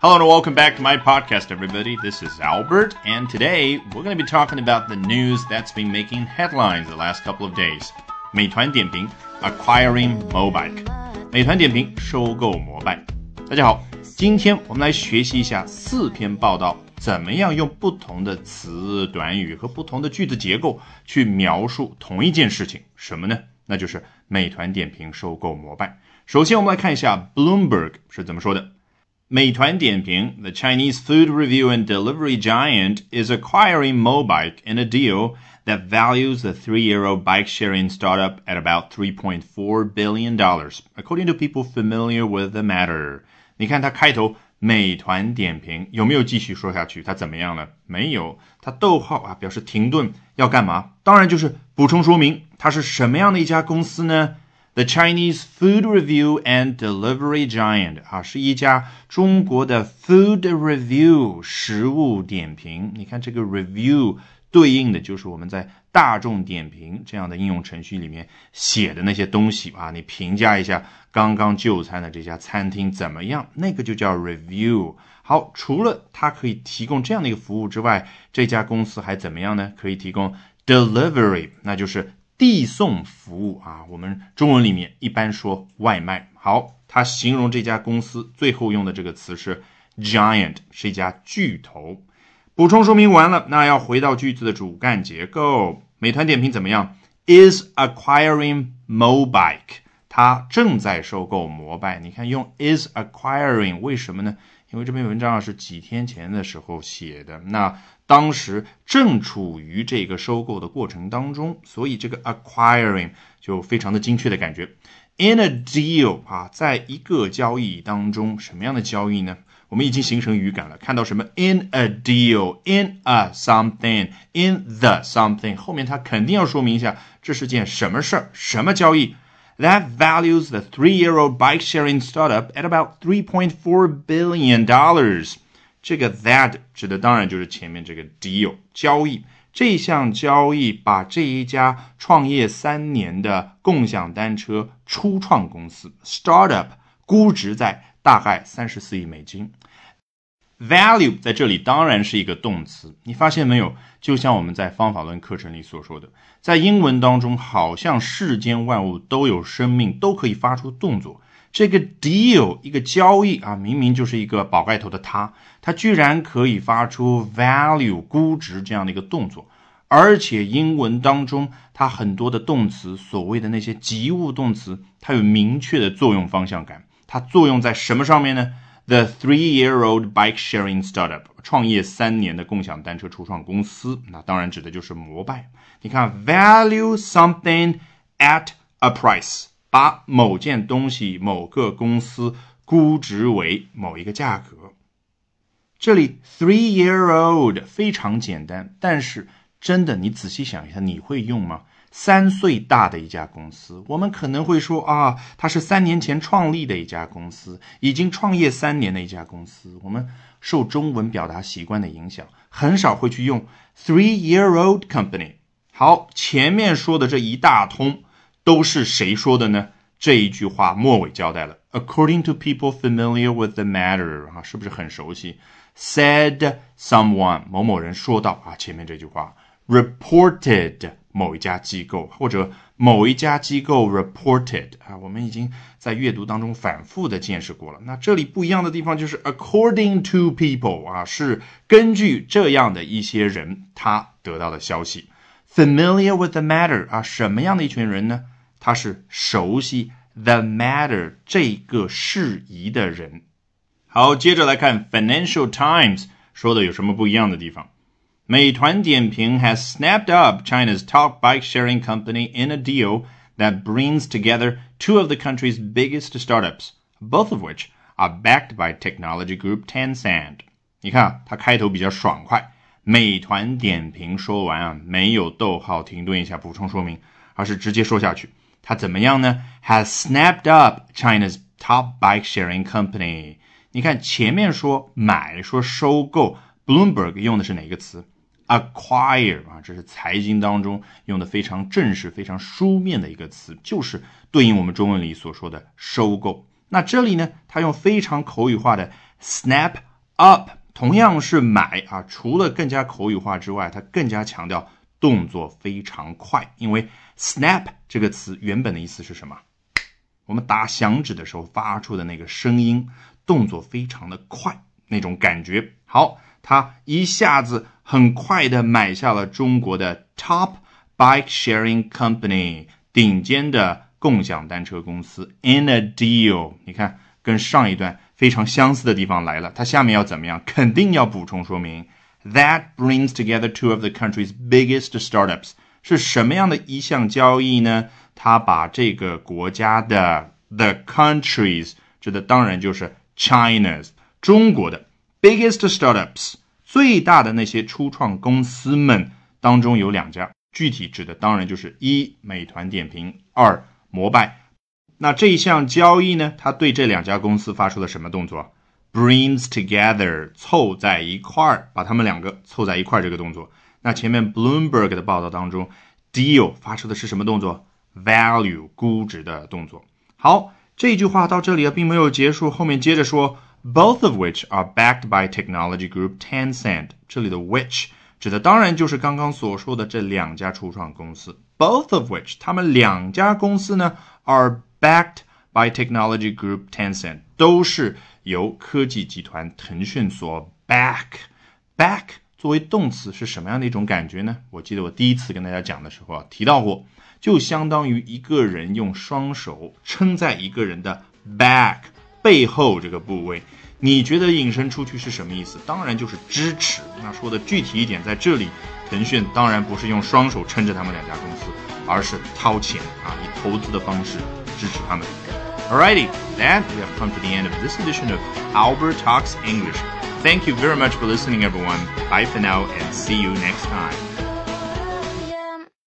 Hello and welcome back to my podcast, everybody. This is Albert, and today we're going to be talking about the news that's been making headlines the last couple of days. 美团点评 acquiring Mobike，美团点评收购摩拜。大家好，今天我们来学习一下四篇报道，怎么样用不同的词、短语和不同的句子结构去描述同一件事情。什么呢？那就是美团点评收购摩拜。首先，我们来看一下 Bloomberg 是怎么说的。美团点评，the Chinese food review and delivery giant, is acquiring Mobike in a deal that values the three-year-old bike-sharing startup at about 3.4 billion dollars, according to people familiar with the matter. 你看它开头，美团点评有没有继续说下去？它怎么样了？没有，它逗号啊，表示停顿，要干嘛？当然就是补充说明它是什么样的一家公司呢 ？The Chinese food review and delivery giant 啊，是一家中国的 food review 食物点评。你看这个 review 对应的就是我们在大众点评这样的应用程序里面写的那些东西啊，你评价一下刚刚就餐的这家餐厅怎么样，那个就叫 review。好，除了它可以提供这样的一个服务之外，这家公司还怎么样呢？可以提供 delivery，那就是。递送服务啊，我们中文里面一般说外卖。好，它形容这家公司最后用的这个词是 giant，是一家巨头。补充说明完了，那要回到句子的主干结构。美团点评怎么样？is acquiring Mobike，它正在收购摩拜。你看用 is acquiring，为什么呢？因为这篇文章啊是几天前的时候写的，那当时正处于这个收购的过程当中，所以这个 acquiring 就非常的精确的感觉。In a deal 啊，在一个交易当中，什么样的交易呢？我们已经形成语感了，看到什么 in a deal，in a something，in the something，后面它肯定要说明一下这是件什么事儿，什么交易。that values the three-year-old bike-sharing startup at about 3.4 billion dollars。这个 that 指的当然就是前面这个 deal 交易。这项交易把这一家创业三年的共享单车初创公司 startup 估值在大概三十四亿美金。 Value 在这里当然是一个动词，你发现没有？就像我们在方法论课程里所说的，在英文当中，好像世间万物都有生命，都可以发出动作。这个 deal 一个交易啊，明明就是一个宝盖头的它，它居然可以发出 value 估值这样的一个动作，而且英文当中它很多的动词，所谓的那些及物动词，它有明确的作用方向感，它作用在什么上面呢？The three-year-old bike-sharing startup 创业三年的共享单车初创公司，那当然指的就是摩拜。你看，value something at a price，把某件东西、某个公司估值为某一个价格。这里 three-year-old 非常简单，但是真的，你仔细想一下，你会用吗？三岁大的一家公司，我们可能会说啊，它是三年前创立的一家公司，已经创业三年的一家公司。我们受中文表达习惯的影响，很少会去用 three-year-old company。好，前面说的这一大通都是谁说的呢？这一句话末尾交代了，according to people familiar with the matter，啊，是不是很熟悉？Said someone，某某人说到啊，前面这句话，reported。某一家机构或者某一家机构 reported 啊，我们已经在阅读当中反复的见识过了。那这里不一样的地方就是 according to people 啊，是根据这样的一些人他得到的消息。Familiar with the matter 啊，什么样的一群人呢？他是熟悉 the matter 这个事宜的人。好，接着来看 Financial Times 说的有什么不一样的地方。美团点评 has snapped up China's top bike-sharing company in a deal that brings together two of the country's biggest startups, both of which are backed by technology group Tencent. 你看，它开头比较爽快。美团点评说完啊，没有逗号停顿一下补充说明，而是直接说下去。它怎么样呢？Has snapped up China's top bike-sharing company。你看前面说买，说收购，Bloomberg 用的是哪个词 ？acquire 啊，这是财经当中用的非常正式、非常书面的一个词，就是对应我们中文里所说的收购。那这里呢，它用非常口语化的 snap up 同样是买啊，除了更加口语化之外，它更加强调动作非常快。因为 snap 这个词原本的意思是什么？我们打响指的时候发出的那个声音，动作非常的快，那种感觉。好，它一下子很快的买下了中国的 top bike sharing company 顶尖的共享单车公司 in a deal。你看，跟上一段。非常相似的地方来了，它下面要怎么样？肯定要补充说明。That brings together two of the country's biggest startups 是什么样的一项交易呢？它把这个国家的 the countries 指的当然就是 China's 中国的 biggest startups 最大的那些初创公司们当中有两家，具体指的当然就是一美团点评，二摩拜。那这一项交易呢？他对这两家公司发出了什么动作？Brings together，凑在一块儿，把他们两个凑在一块儿这个动作。那前面 Bloomberg 的报道当中，deal 发出的是什么动作？Value，估值的动作。好，这句话到这里啊，并没有结束，后面接着说，both of which are backed by technology group Tencent。这里的 which 指的当然就是刚刚所说的这两家初创公司。Both of which，他们两家公司呢，are Backed by technology group Tencent，都是由科技集团腾讯所 back。back 作为动词是什么样的一种感觉呢？我记得我第一次跟大家讲的时候啊，提到过，就相当于一个人用双手撑在一个人的 back 背后这个部位。你觉得引申出去是什么意思？当然就是支持。那说的具体一点，在这里，腾讯当然不是用双手撑着他们两家公司，而是掏钱啊，以投资的方式。支持他们。Alrighty, then we have come to the end of this edition of Albert Talks English. Thank you very much for listening, everyone. Bye for now and see you next time.